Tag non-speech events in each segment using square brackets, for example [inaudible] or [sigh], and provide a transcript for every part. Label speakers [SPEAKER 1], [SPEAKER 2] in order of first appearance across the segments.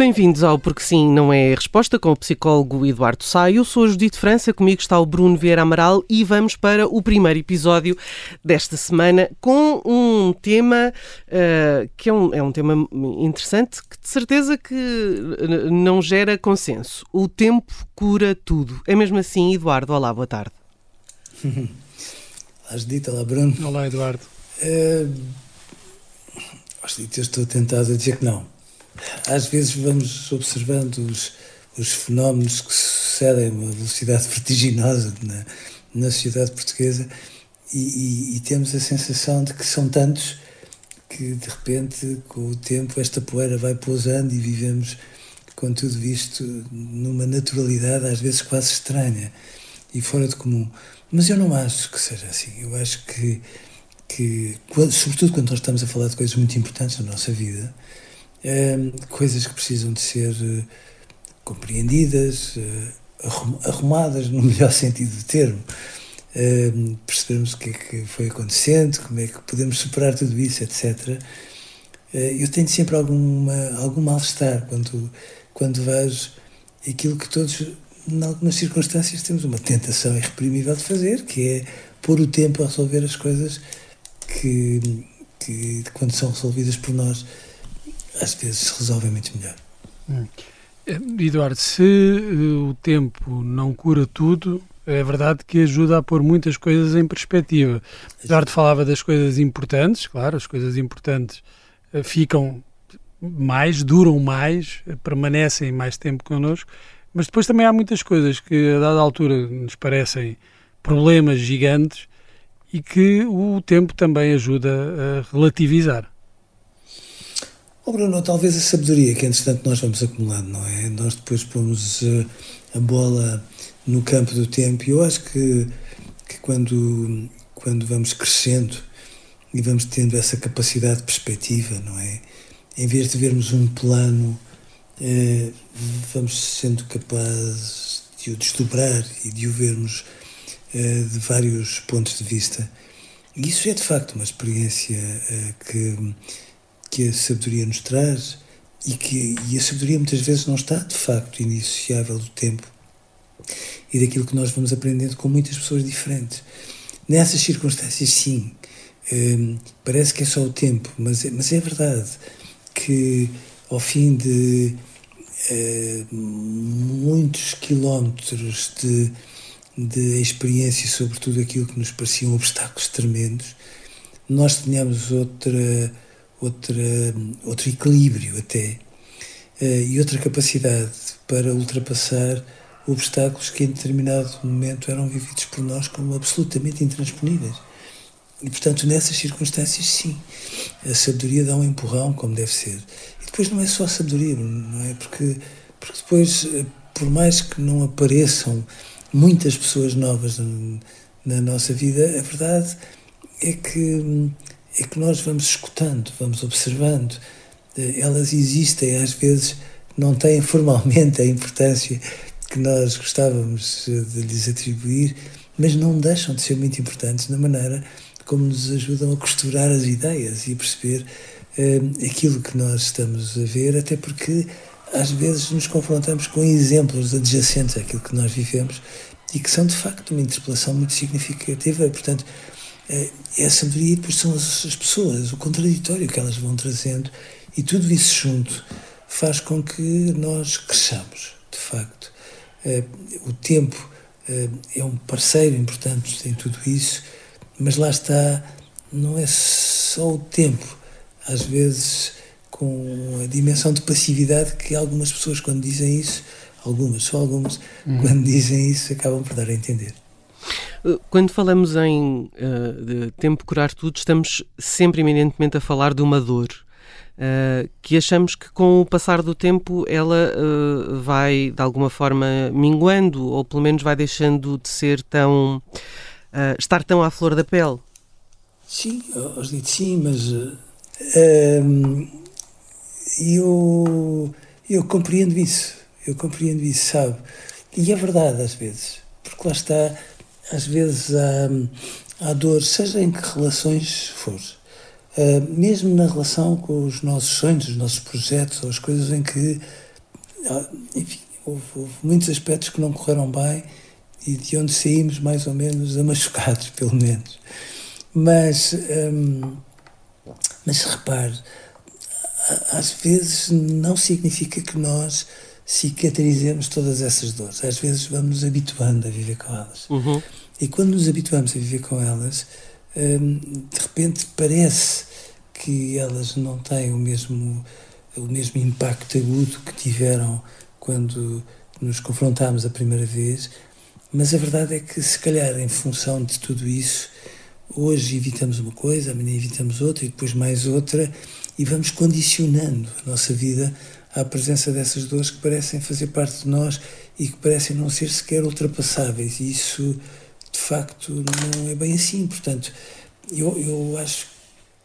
[SPEAKER 1] Bem-vindos ao Porque Sim Não É a Resposta com o psicólogo Eduardo Sá. Eu sou a Judite França, comigo está o Bruno Vieira Amaral e vamos para o primeiro episódio desta semana com um tema uh, que é um, é um tema interessante que de certeza que não gera consenso. O tempo cura tudo. É mesmo assim, Eduardo? Olá, boa tarde. [laughs]
[SPEAKER 2] Olá, Judite. Olá, Bruno.
[SPEAKER 3] Olá, Eduardo.
[SPEAKER 2] Uh, Judite, eu estou tentado a dizer que não às vezes vamos observando os, os fenómenos que sucedem a uma velocidade [laughs] vertiginosa na, na sociedade portuguesa e, e, e, temos a sensação de que são tantos que de repente com o tempo esta poeira vai pousando e vivemos com tudo isto numa naturalidade às vezes quase estranha e fora de comum. Mas eu não acho que seja assim. Eu acho que, que sobretudo quando nós estamos a falar de coisas muito importantes na nossa vida, coisas que precisam de ser uh, compreendidas, uh, arrumadas [laughs] no melhor sentido do termo. Percebermos o que é que foi acontecendo, como é que podemos superar tudo isso, etc. eu tenho sempre alguma, algum mal-estar quando, quando vejo aquilo que todos, em algumas circunstâncias, temos uma tentação irreprimível de fazer, que é pôr o tempo a resolver as coisas que, que quando são resolvidas por nós, às vezes se resolvem muito melhor. Hum.
[SPEAKER 3] Eduardo, se uh, o tempo não cura tudo, é verdade que ajuda a pôr muitas coisas em perspectiva. Eduardo falava das coisas importantes, claro, as coisas importantes uh, ficam mais, duram mais, uh, permanecem mais tempo connosco, mas depois também há muitas coisas que a dada altura nos parecem problemas gigantes e que o tempo também ajuda a relativizar.
[SPEAKER 2] Oh Bruno, talvez a sabedoria que entretanto nós vamos acumulando, não é? Nós depois pomos uh, a bola no campo do tempo e eu acho que, que quando, quando vamos crescendo e vamos tendo essa capacidade de perspectiva, não é? Em vez de vermos um plano, uh, vamos sendo capazes de o desdobrar e de o vermos uh, de vários pontos de vista. E isso é de facto uma experiência que que a sabedoria nos traz e que e a sabedoria muitas vezes não está de facto iniciável do tempo e daquilo que nós vamos aprendendo com muitas pessoas diferentes. Nessas circunstâncias, sim, hum, parece que é só o tempo, mas, é, mas é verdade que ao fim de hum, muitos quilómetros de, de experiência sobre tudo aquilo que nos pareciam obstáculos tremendos, nós tenhamos outra outra, outro equilíbrio até eh, e outra capacidade para ultrapassar obstáculos que em determinado momento eram vividos por nós como absolutamente intransponíveis. E, portanto, nessas circunstâncias, sim, a sabedoria dá um empurrão, como deve ser. E depois não é só sabedoria, não é? Porque, porque depois, eh, por mais que não apareçam muitas pessoas novas na nossa vida, a verdade é que hum, é que nós vamos escutando, vamos observando. Eh, elas existem, às vezes não têm formalmente a importância que nós gostávamos eh, de lhes atribuir, mas não deixam de ser muito importantes na maneira como nos ajudam a costurar as ideias e a perceber uh, aquilo que nós estamos a ver, até porque às vezes nos confrontamos com exemplos adjacentes àquilo que nós vivemos e que são de facto uma interpelação muito significativa. Portanto, é, é a sabedoria e depois são as, as pessoas, o contraditório que elas vão trazendo e tudo isso junto faz com que nós cresçamos, de facto. É, o tempo é, é um parceiro importante em tudo isso, mas lá está, não é só o tempo, às vezes com a dimensão de passividade que algumas pessoas, quando dizem isso, algumas, só algumas, uhum. quando dizem isso, acabam por dar a entender.
[SPEAKER 1] Uh, quando falamos em uh, tempo curar tudo, estamos sempre eminentemente a falar de uma dor. Uh, que achamos que com o passar do tempo ela uh, vai de alguma forma minguando ou pelo menos vai deixando de ser tão estar tão à flor da pele.
[SPEAKER 2] Sim, digo sim, mas eu, eu compreendo isso, eu compreendo isso, sabe? E é verdade às vezes, porque lá está, às vezes há, há dor, seja em que relações for, uh, mesmo na relação com os nossos sonhos, os nossos projetos, ou as coisas em que, uh, enfim, houve, houve, muitos aspectos que não correram bem e de onde saímos mais ou menos amachucados, [laughs] pelo menos. Mas, um, mas repare, às vezes não significa que nós cicatrizemos todas essas dores. Às vezes vamos nos habituando a viver com elas.
[SPEAKER 1] Uhum.
[SPEAKER 2] E quando nos habituamos a viver com elas, hum, de repente parece que elas não têm o mesmo, o mesmo impacto agudo que tiveram quando nos confrontámos a primeira vez, mas a verdade é que, se calhar, em função de tudo isso, hoje evitamos uma coisa, amanhã evitamos outra e depois mais outra, e vamos condicionando a nossa vida à presença dessas dores que parecem fazer parte de nós e que parecem não ser sequer ultrapassáveis. E isso, de facto, não é bem assim. Portanto, eu, eu acho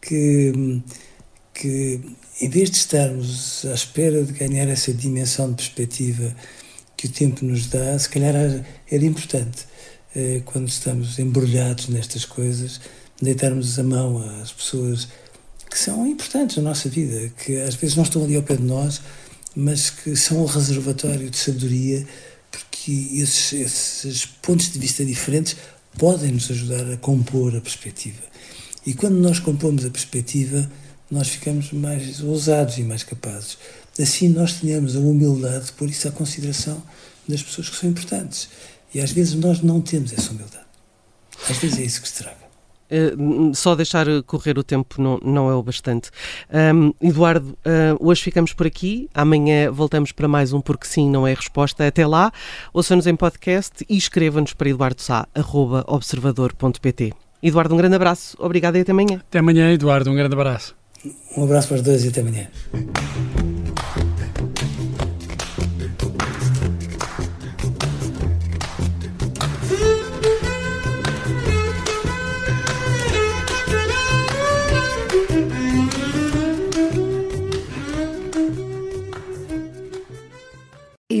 [SPEAKER 2] que, que, em vez de estarmos à espera de ganhar essa dimensão de perspectiva que o tempo nos dá, se calhar era importante, eh, quando estamos embrulhados nestas coisas, deitarmos a mão às pessoas que são importantes na nossa vida, que às vezes não estão ali ao pé de nós, mas que são um reservatório de sabedoria, porque esses, esses pontos de vista diferentes podem nos ajudar a compor a perspectiva. E quando nós compomos a perspectiva, nós ficamos mais ousados e mais capazes. Assim, nós tenhamos a humildade de pôr isso à consideração das pessoas que são importantes. E às vezes nós não temos essa humildade. Às vezes é isso que se.
[SPEAKER 1] Uh, só deixar correr o tempo não, não é o bastante. Um, Eduardo, uh, hoje ficamos por aqui. Amanhã voltamos para mais um Porque Sim Não é Resposta. Até lá, ouça-nos em podcast e escreva-nos para eduardosá.observador.pt. Eduardo, um grande abraço. Obrigado e até amanhã.
[SPEAKER 3] Até amanhã, Eduardo. Um grande abraço.
[SPEAKER 2] Um abraço para os dois e até amanhã.